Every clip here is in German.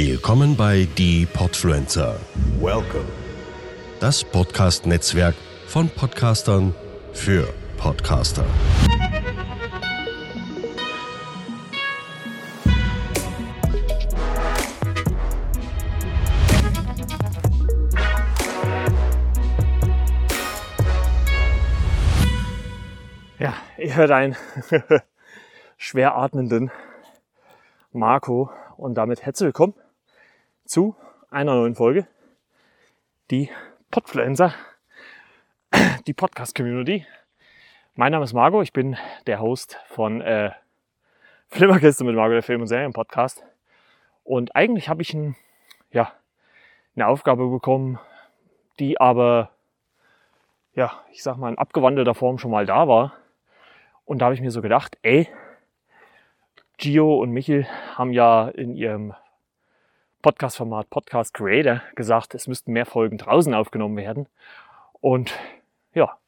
Willkommen bei Die Podfluencer, Welcome. das Podcast-Netzwerk von Podcastern für Podcaster. Ja, ihr hört einen schwer atmenden Marco und damit herzlich willkommen zu einer neuen Folge. Die Podfluencer, die Podcast-Community. Mein Name ist Marco, ich bin der Host von äh, Flimmerkiste mit Marco, der Film- und Serien-Podcast. Und eigentlich habe ich ein, ja, eine Aufgabe bekommen, die aber, ja, ich sag mal, in abgewandelter Form schon mal da war. Und da habe ich mir so gedacht, ey, Gio und Michel haben ja in ihrem Podcast-Format Podcast Creator gesagt, es müssten mehr Folgen draußen aufgenommen werden. Und ja,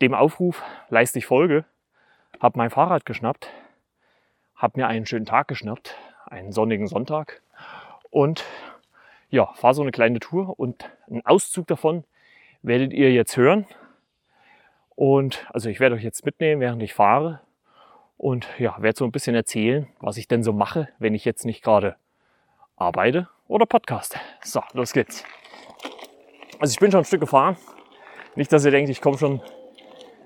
dem Aufruf leiste ich Folge, habe mein Fahrrad geschnappt, habe mir einen schönen Tag geschnappt, einen sonnigen Sonntag und ja, fahre so eine kleine Tour und einen Auszug davon werdet ihr jetzt hören. Und also ich werde euch jetzt mitnehmen, während ich fahre. Und ja, werde so ein bisschen erzählen, was ich denn so mache, wenn ich jetzt nicht gerade arbeite oder podcaste. So, los geht's. Also ich bin schon ein Stück gefahren. Nicht, dass ihr denkt, ich komme schon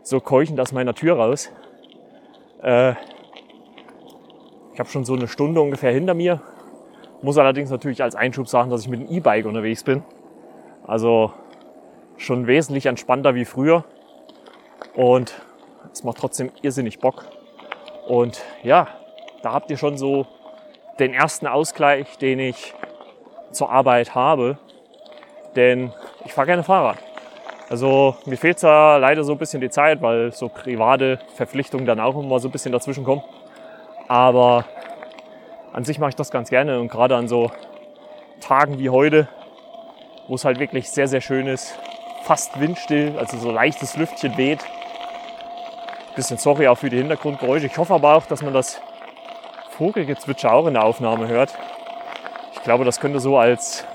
so keuchend aus meiner Tür raus. Äh, ich habe schon so eine Stunde ungefähr hinter mir. Muss allerdings natürlich als Einschub sagen, dass ich mit dem E-Bike unterwegs bin. Also schon wesentlich entspannter wie früher. Und es macht trotzdem irrsinnig Bock. Und ja, da habt ihr schon so den ersten Ausgleich, den ich zur Arbeit habe. Denn ich fahre gerne Fahrrad. Also mir fehlt da leider so ein bisschen die Zeit, weil so private Verpflichtungen dann auch immer so ein bisschen dazwischen kommen. Aber an sich mache ich das ganz gerne und gerade an so Tagen wie heute, wo es halt wirklich sehr, sehr schön ist, fast windstill, also so leichtes Lüftchen weht. Bisschen sorry auch für die Hintergrundgeräusche. Ich hoffe aber auch, dass man das Vogelgezwitscher auch in der Aufnahme hört. Ich glaube, das könnte so als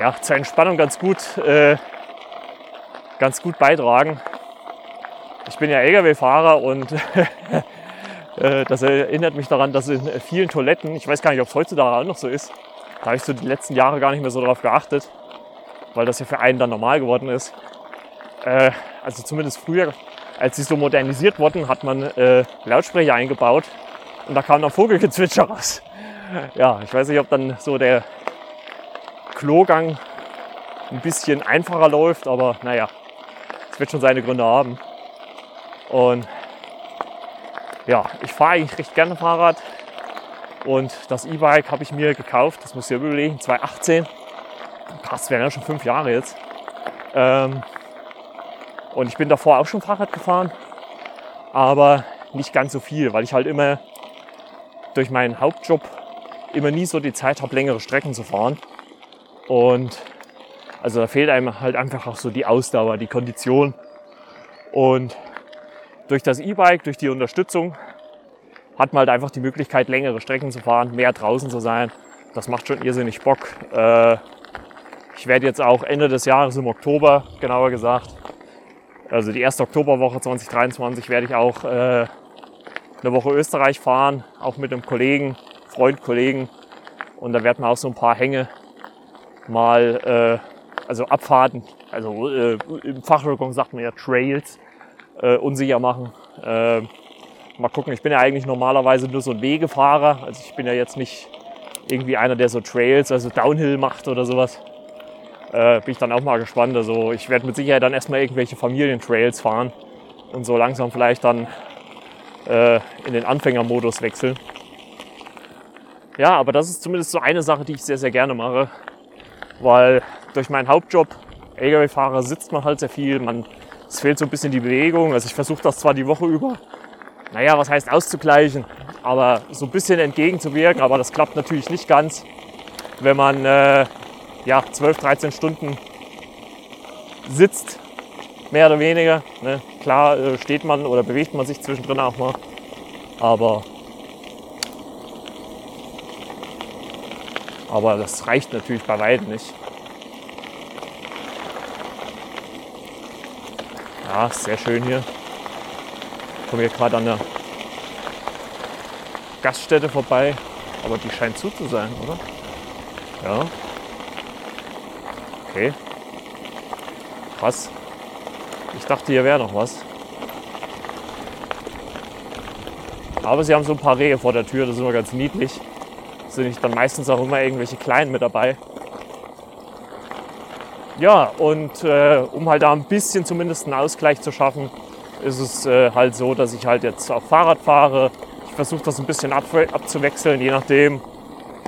ja, zur Entspannung ganz gut, äh, ganz gut beitragen. Ich bin ja Lkw-Fahrer und äh, das erinnert mich daran, dass in vielen Toiletten, ich weiß gar nicht, ob es heutzutage auch noch so ist, da habe ich so die letzten Jahre gar nicht mehr so darauf geachtet, weil das ja für einen dann normal geworden ist. Äh, also zumindest früher, als sie so modernisiert wurden, hat man äh, Lautsprecher eingebaut und da kam dann Vogelgezwitscher raus. Ja, ich weiß nicht, ob dann so der Klogang ein bisschen einfacher läuft, aber naja, es wird schon seine Gründe haben. Und ja, ich fahre eigentlich recht gerne Fahrrad und das E-Bike habe ich mir gekauft, das muss ich überlegen, 2018. Krass, wären ja schon fünf Jahre jetzt. Ähm, und ich bin davor auch schon Fahrrad gefahren, aber nicht ganz so viel, weil ich halt immer durch meinen Hauptjob immer nie so die Zeit habe, längere Strecken zu fahren. Und also da fehlt einem halt einfach auch so die Ausdauer, die Kondition. Und durch das E-Bike, durch die Unterstützung, hat man halt einfach die Möglichkeit, längere Strecken zu fahren, mehr draußen zu sein. Das macht schon irrsinnig Bock. Äh, ich werde jetzt auch Ende des Jahres im Oktober, genauer gesagt, also die erste Oktoberwoche 2023 werde ich auch äh, eine Woche Österreich fahren, auch mit einem Kollegen, Freund, Kollegen. Und da werden wir auch so ein paar Hänge mal, äh, also Abfahrten, also äh, im Fachjargon sagt man ja Trails, äh, unsicher machen. Äh, mal gucken, ich bin ja eigentlich normalerweise nur so ein Wegefahrer. Also ich bin ja jetzt nicht irgendwie einer, der so Trails, also Downhill macht oder sowas. Äh, bin ich dann auch mal gespannt. Also ich werde mit Sicherheit dann erstmal irgendwelche Familientrails fahren und so langsam vielleicht dann äh, in den Anfängermodus wechseln. ja, aber das ist zumindest so eine Sache, die ich sehr, sehr gerne mache, weil durch meinen Hauptjob, Lkw-Fahrer, sitzt man halt sehr viel, man, es fehlt so ein bisschen die Bewegung. Also ich versuche das zwar die Woche über, naja, was heißt auszugleichen, aber so ein bisschen entgegenzuwirken, aber das klappt natürlich nicht ganz, wenn man äh, ja, 12, 13 Stunden sitzt, mehr oder weniger. Ne? Klar äh, steht man oder bewegt man sich zwischendrin auch mal, aber Aber das reicht natürlich bei weitem nicht. Ja, sehr schön hier. Ich komme hier gerade an der Gaststätte vorbei, aber die scheint zu zu sein, oder? Ja. Okay. Krass. Ich dachte, hier wäre noch was. Aber sie haben so ein paar Rehe vor der Tür, das ist immer ganz niedlich sind dann meistens auch immer irgendwelche Kleinen mit dabei. Ja, und äh, um halt da ein bisschen zumindest einen Ausgleich zu schaffen, ist es äh, halt so, dass ich halt jetzt auch Fahrrad fahre. Ich versuche das ein bisschen ab, abzuwechseln, je nachdem,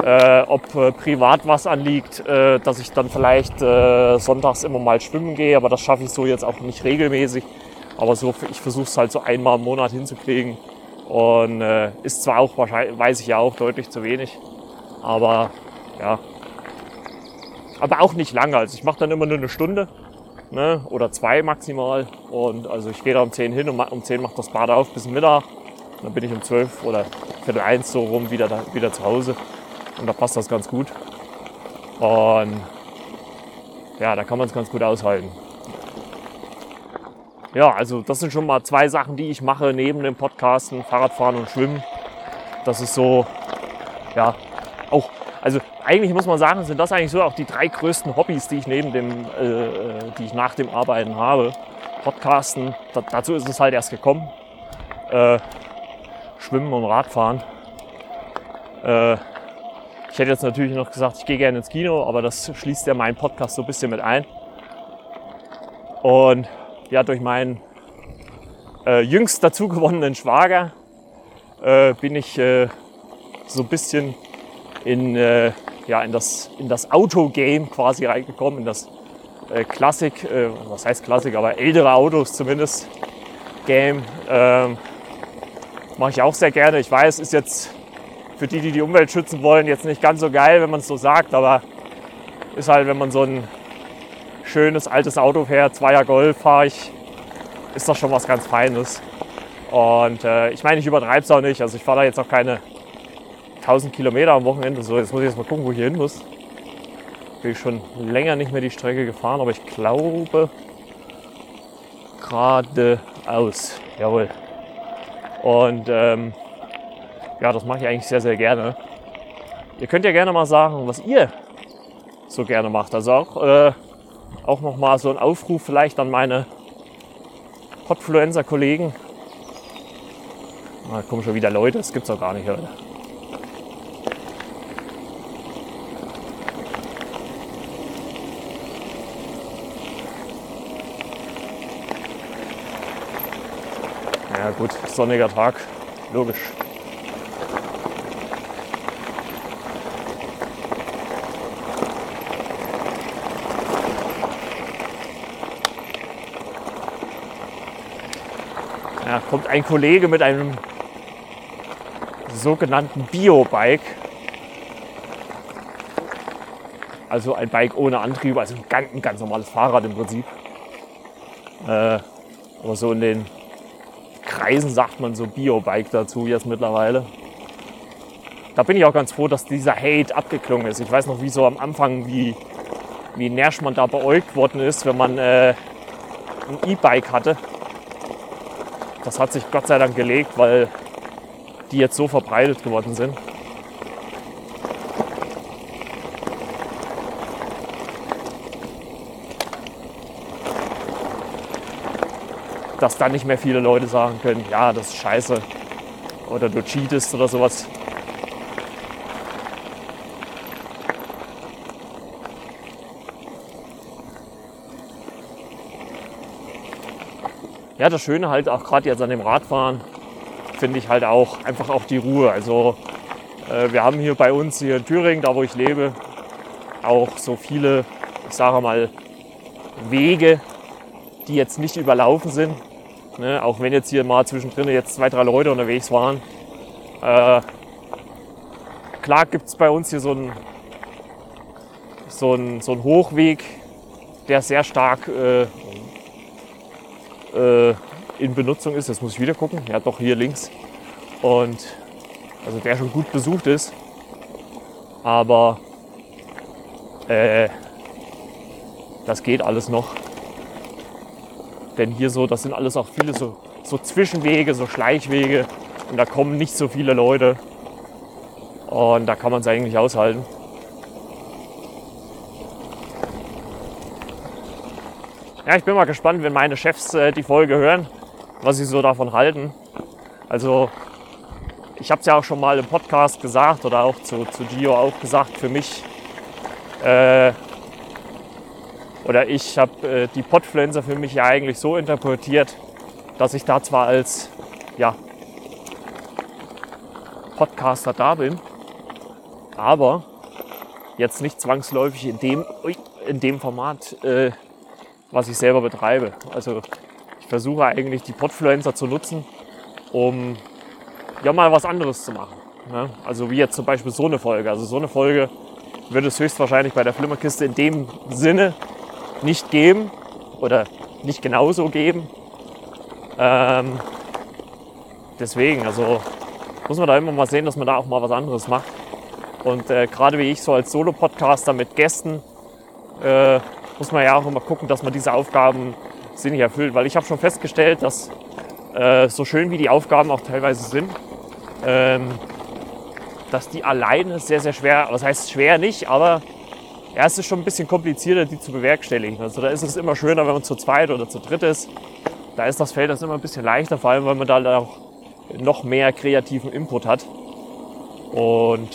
äh, ob äh, privat was anliegt, äh, dass ich dann vielleicht äh, sonntags immer mal schwimmen gehe, aber das schaffe ich so jetzt auch nicht regelmäßig. Aber so, ich versuche es halt so einmal im Monat hinzukriegen. Und äh, ist zwar auch wahrscheinlich, weiß ich ja auch, deutlich zu wenig. Aber ja. Aber auch nicht lange. Also ich mache dann immer nur eine Stunde ne? oder zwei maximal. Und also ich gehe da um 10 hin und um 10 macht das Bad auf bis Mittag. Und dann bin ich um 12 oder Viertel eins so rum wieder, da, wieder zu Hause. Und da passt das ganz gut. Und ja, da kann man es ganz gut aushalten. Ja, also das sind schon mal zwei Sachen, die ich mache neben dem Podcasten, Fahrradfahren und Schwimmen. Das ist so, ja, auch, also eigentlich muss man sagen, sind das eigentlich so auch die drei größten Hobbys, die ich neben dem, äh, äh, die ich nach dem Arbeiten habe. Podcasten, da, dazu ist es halt erst gekommen. Äh, Schwimmen und Radfahren. Äh, ich hätte jetzt natürlich noch gesagt, ich gehe gerne ins Kino, aber das schließt ja meinen Podcast so ein bisschen mit ein. Und ja, durch meinen äh, jüngst dazu gewonnenen Schwager äh, bin ich äh, so ein bisschen in, äh, ja, in das, in das Autogame quasi reingekommen, in das äh, Klassik, äh, was heißt Klassik, aber ältere Autos zumindest Game. Ähm, Mache ich auch sehr gerne. Ich weiß, ist jetzt für die, die die Umwelt schützen wollen, jetzt nicht ganz so geil, wenn man es so sagt, aber ist halt, wenn man so ein schönes altes Auto fährt, Zweier Golf fahre ich, ist doch schon was ganz Feines. Und äh, ich meine, ich übertreibe es auch nicht. Also ich fahre da jetzt auch keine 1000 Kilometer am Wochenende. So, jetzt muss ich jetzt mal gucken, wo ich hier hin muss. Bin ich schon länger nicht mehr die Strecke gefahren, aber ich glaube geradeaus. Jawohl. Und ähm, ja, das mache ich eigentlich sehr, sehr gerne. Ihr könnt ja gerne mal sagen, was ihr so gerne macht. Also auch, äh, auch nochmal so ein Aufruf vielleicht an meine Podfluencer-Kollegen. Da ah, kommen schon wieder Leute, das gibt's auch gar nicht heute. Ja gut, sonniger Tag, logisch. Kommt ein Kollege mit einem sogenannten Bio-Bike. Also ein Bike ohne Antrieb, also ein ganz, ein ganz normales Fahrrad im Prinzip. Äh, aber so in den Kreisen sagt man so Biobike dazu jetzt mittlerweile. Da bin ich auch ganz froh, dass dieser Hate abgeklungen ist. Ich weiß noch, wie so am Anfang, wie, wie nervig man da beäugt worden ist, wenn man äh, ein E-Bike hatte. Das hat sich Gott sei Dank gelegt, weil die jetzt so verbreitet geworden sind. dass dann nicht mehr viele Leute sagen können, ja, das ist scheiße oder du cheatest oder sowas. Ja, das Schöne halt auch gerade jetzt an dem Radfahren finde ich halt auch einfach auch die Ruhe. Also Äh, wir haben hier bei uns hier in Thüringen, da wo ich lebe, auch so viele, ich sage mal, Wege, die jetzt nicht überlaufen sind. Ne? Auch wenn jetzt hier mal zwischendrin jetzt zwei, drei Leute unterwegs waren. Äh, klar gibt es bei uns hier so einen so so ein Hochweg, der sehr stark äh, äh, in Benutzung ist. Jetzt muss ich wieder gucken. Ja, doch hier links. Und also der schon gut besucht ist. Aber äh, das geht alles noch. Denn hier so, das sind alles auch viele so, so Zwischenwege, so Schleichwege. Und da kommen nicht so viele Leute. Und da kann man es eigentlich aushalten. Ja, ich bin mal gespannt, wenn meine Chefs äh, die Folge hören, was sie so davon halten. Also, ich habe es ja auch schon mal im Podcast gesagt oder auch zu, zu Gio auch gesagt, für mich äh, oder ich habe äh, die Podfluencer für mich ja eigentlich so interpretiert, dass ich da zwar als ja, Podcaster da bin, aber jetzt nicht zwangsläufig in dem, in dem Format, äh, was ich selber betreibe. Also ich versuche eigentlich die Podfluencer zu nutzen, um ja mal was anderes zu machen. Ne? Also wie jetzt zum Beispiel so eine Folge. Also so eine Folge wird es höchstwahrscheinlich bei der Flimmerkiste in dem Sinne nicht geben oder nicht genauso geben. Ähm, deswegen, also muss man da immer mal sehen, dass man da auch mal was anderes macht. Und äh, gerade wie ich so als Solo-Podcaster mit Gästen, äh, muss man ja auch immer gucken, dass man diese Aufgaben sinnig erfüllt. Weil ich habe schon festgestellt, dass äh, so schön wie die Aufgaben auch teilweise sind, ähm, dass die alleine sehr, sehr schwer, was heißt schwer nicht, aber ja, es ist schon ein bisschen komplizierter, die zu bewerkstelligen. Also da ist es immer schöner, wenn man zu zweit oder zu dritt ist. Da ist das Feld das immer ein bisschen leichter, vor allem weil man da auch noch mehr kreativen Input hat. Und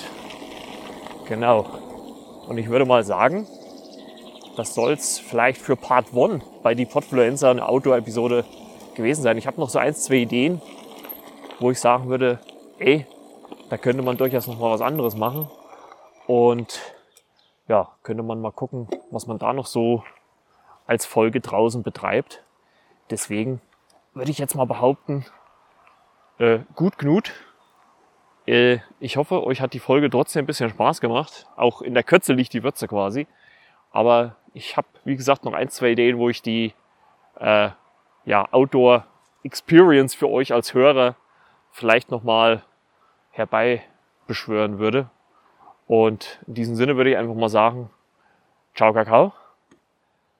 genau. Und ich würde mal sagen, das soll es vielleicht für Part 1 bei die Podfluencer eine Outdoor-Episode gewesen sein. Ich habe noch so ein, zwei Ideen, wo ich sagen würde, ey, da könnte man durchaus noch mal was anderes machen. Und ja, könnte man mal gucken, was man da noch so als Folge draußen betreibt. Deswegen würde ich jetzt mal behaupten, äh, gut Knut. Äh, ich hoffe, euch hat die Folge trotzdem ein bisschen Spaß gemacht. Auch in der Kürze liegt die Würze quasi. Aber ich habe, wie gesagt, noch ein, zwei Ideen, wo ich die äh, ja, Outdoor Experience für euch als Hörer vielleicht nochmal herbeibeschwören würde. Und in diesem Sinne würde ich einfach mal sagen, ciao Kakao.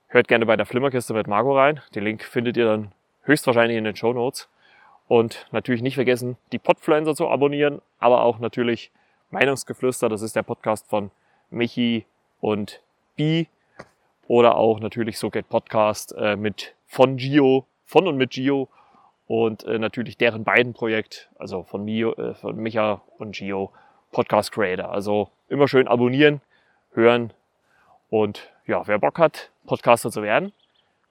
Hört gerne bei der Flimmerkiste mit Marco rein. Den Link findet ihr dann höchstwahrscheinlich in den Show Notes. Und natürlich nicht vergessen, die Podfluencer zu abonnieren, aber auch natürlich Meinungsgeflüster. Das ist der Podcast von Michi und Bi. Oder auch natürlich So Get Podcast äh, mit von Gio, von und mit Gio. Und äh, natürlich deren beiden Projekt, also von, Mio, äh, von Micha und Gio, Podcast Creator. Also immer schön abonnieren, hören und ja, wer Bock hat, Podcaster zu werden,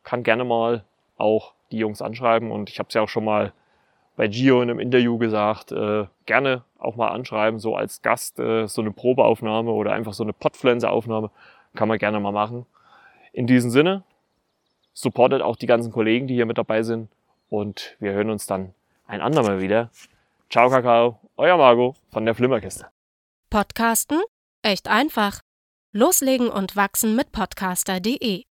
kann gerne mal auch die Jungs anschreiben und ich habe es ja auch schon mal bei Gio in einem Interview gesagt, äh, gerne auch mal anschreiben, so als Gast, äh, so eine Probeaufnahme oder einfach so eine Podpflanze-Aufnahme kann man gerne mal machen. In diesem Sinne, supportet auch die ganzen Kollegen, die hier mit dabei sind und wir hören uns dann ein andermal wieder. Ciao Kakao, euer Margot von der Flimmerkiste. Podcasten? Echt einfach. Loslegen und wachsen mit podcaster.de